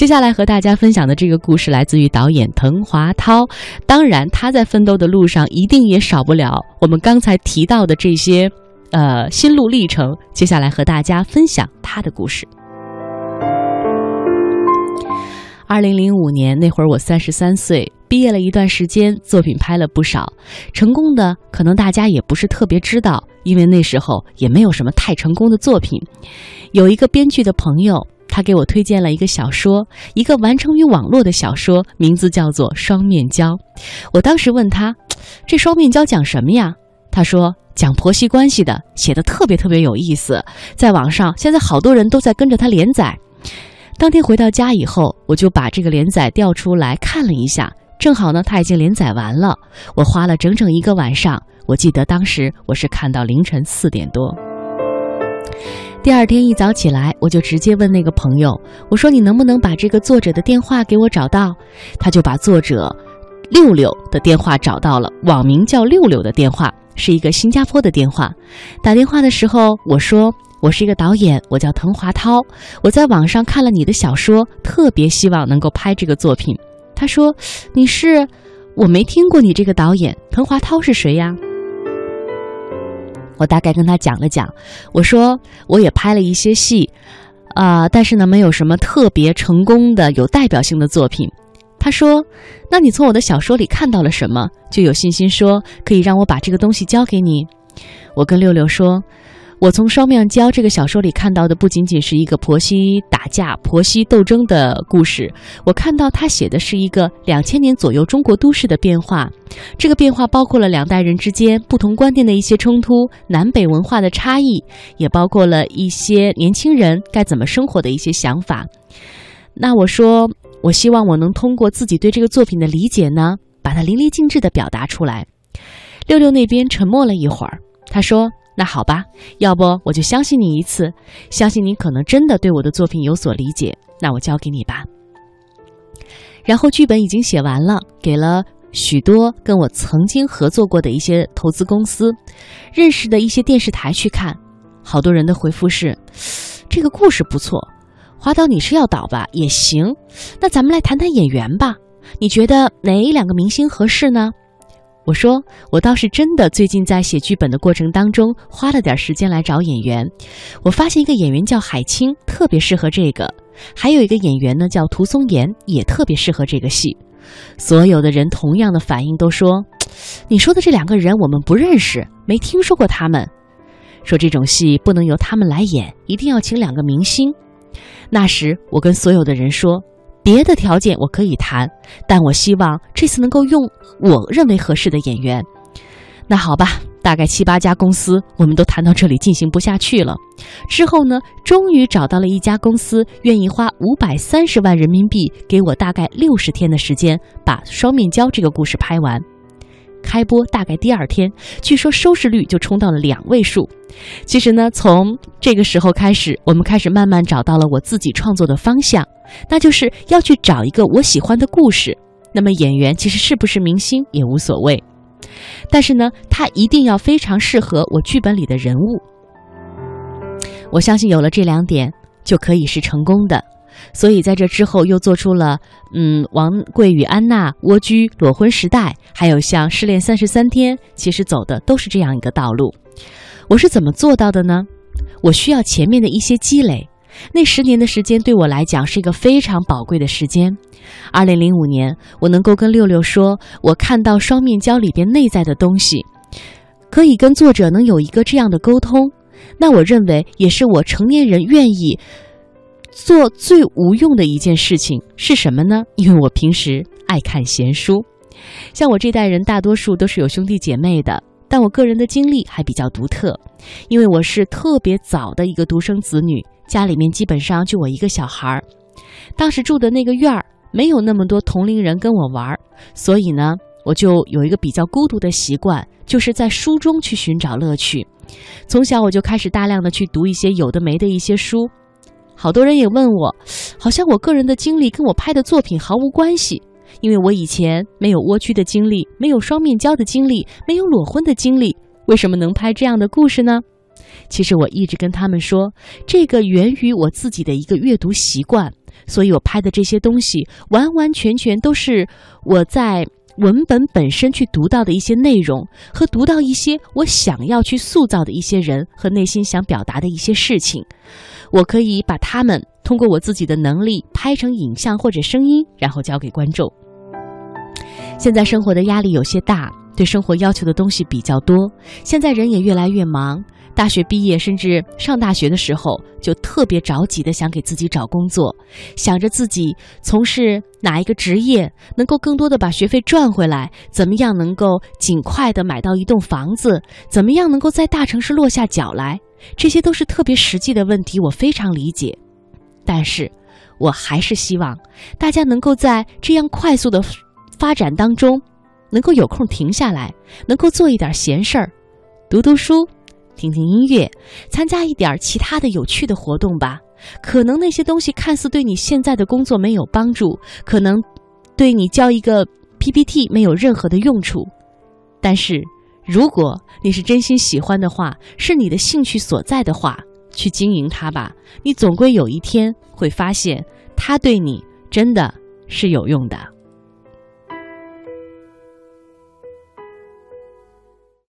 接下来和大家分享的这个故事来自于导演滕华涛，当然他在奋斗的路上一定也少不了我们刚才提到的这些，呃，心路历程。接下来和大家分享他的故事。二零零五年那会儿，我三十三岁，毕业了一段时间，作品拍了不少，成功的可能大家也不是特别知道，因为那时候也没有什么太成功的作品。有一个编剧的朋友，他给我推荐了一个小说，一个完成于网络的小说，名字叫做《双面胶》。我当时问他：“这双面胶讲什么呀？”他说：“讲婆媳关系的，写的特别特别有意思，在网上现在好多人都在跟着他连载。”当天回到家以后，我就把这个连载调出来看了一下，正好呢，它已经连载完了。我花了整整一个晚上，我记得当时我是看到凌晨四点多。第二天一早起来，我就直接问那个朋友，我说：“你能不能把这个作者的电话给我找到？”他就把作者六六的电话找到了，网名叫六六的电话是一个新加坡的电话。打电话的时候，我说。我是一个导演，我叫滕华涛。我在网上看了你的小说，特别希望能够拍这个作品。他说：“你是？我没听过你这个导演，滕华涛是谁呀？”我大概跟他讲了讲，我说我也拍了一些戏，啊，但是呢，没有什么特别成功的、有代表性的作品。他说：“那你从我的小说里看到了什么？就有信心说可以让我把这个东西交给你？”我跟六六说。我从《双面胶》这个小说里看到的不仅仅是一个婆媳打架、婆媳斗争的故事，我看到他写的是一个两千年左右中国都市的变化。这个变化包括了两代人之间不同观念的一些冲突、南北文化的差异，也包括了一些年轻人该怎么生活的一些想法。那我说，我希望我能通过自己对这个作品的理解呢，把它淋漓尽致地表达出来。六六那边沉默了一会儿，他说。那好吧，要不我就相信你一次，相信你可能真的对我的作品有所理解。那我交给你吧。然后剧本已经写完了，给了许多跟我曾经合作过的一些投资公司、认识的一些电视台去看。好多人的回复是：这个故事不错，华导你是要导吧？也行。那咱们来谈谈演员吧，你觉得哪两个明星合适呢？我说，我倒是真的最近在写剧本的过程当中，花了点时间来找演员。我发现一个演员叫海清，特别适合这个；还有一个演员呢叫涂松岩，也特别适合这个戏。所有的人同样的反应都说：“你说的这两个人我们不认识，没听说过他们。”说这种戏不能由他们来演，一定要请两个明星。那时我跟所有的人说。别的条件我可以谈，但我希望这次能够用我认为合适的演员。那好吧，大概七八家公司，我们都谈到这里进行不下去了。之后呢，终于找到了一家公司，愿意花五百三十万人民币给我大概六十天的时间，把《双面胶》这个故事拍完。开播大概第二天，据说收视率就冲到了两位数。其实呢，从这个时候开始，我们开始慢慢找到了我自己创作的方向，那就是要去找一个我喜欢的故事。那么演员其实是不是明星也无所谓，但是呢，他一定要非常适合我剧本里的人物。我相信有了这两点，就可以是成功的。所以在这之后又做出了，嗯，王贵与安娜、蜗居、裸婚时代，还有像失恋三十三天，其实走的都是这样一个道路。我是怎么做到的呢？我需要前面的一些积累。那十年的时间对我来讲是一个非常宝贵的时间。二零零五年，我能够跟六六说，我看到双面胶里边内在的东西，可以跟作者能有一个这样的沟通，那我认为也是我成年人愿意。做最无用的一件事情是什么呢？因为我平时爱看闲书，像我这代人大多数都是有兄弟姐妹的，但我个人的经历还比较独特，因为我是特别早的一个独生子女，家里面基本上就我一个小孩儿。当时住的那个院儿没有那么多同龄人跟我玩儿，所以呢，我就有一个比较孤独的习惯，就是在书中去寻找乐趣。从小我就开始大量的去读一些有的没的一些书。好多人也问我，好像我个人的经历跟我拍的作品毫无关系，因为我以前没有蜗居的经历，没有双面胶的经历，没有裸婚的经历，为什么能拍这样的故事呢？其实我一直跟他们说，这个源于我自己的一个阅读习惯，所以我拍的这些东西完完全全都是我在文本本身去读到的一些内容，和读到一些我想要去塑造的一些人和内心想表达的一些事情。我可以把他们通过我自己的能力拍成影像或者声音，然后交给观众。现在生活的压力有些大，对生活要求的东西比较多。现在人也越来越忙，大学毕业甚至上大学的时候，就特别着急的想给自己找工作，想着自己从事哪一个职业能够更多的把学费赚回来，怎么样能够尽快的买到一栋房子，怎么样能够在大城市落下脚来。这些都是特别实际的问题，我非常理解，但是，我还是希望大家能够在这样快速的发展当中，能够有空停下来，能够做一点闲事儿，读读书，听听音乐，参加一点其他的有趣的活动吧。可能那些东西看似对你现在的工作没有帮助，可能对你交一个 PPT 没有任何的用处，但是。如果你是真心喜欢的话，是你的兴趣所在的话，去经营它吧。你总归有一天会发现，它对你真的是有用的。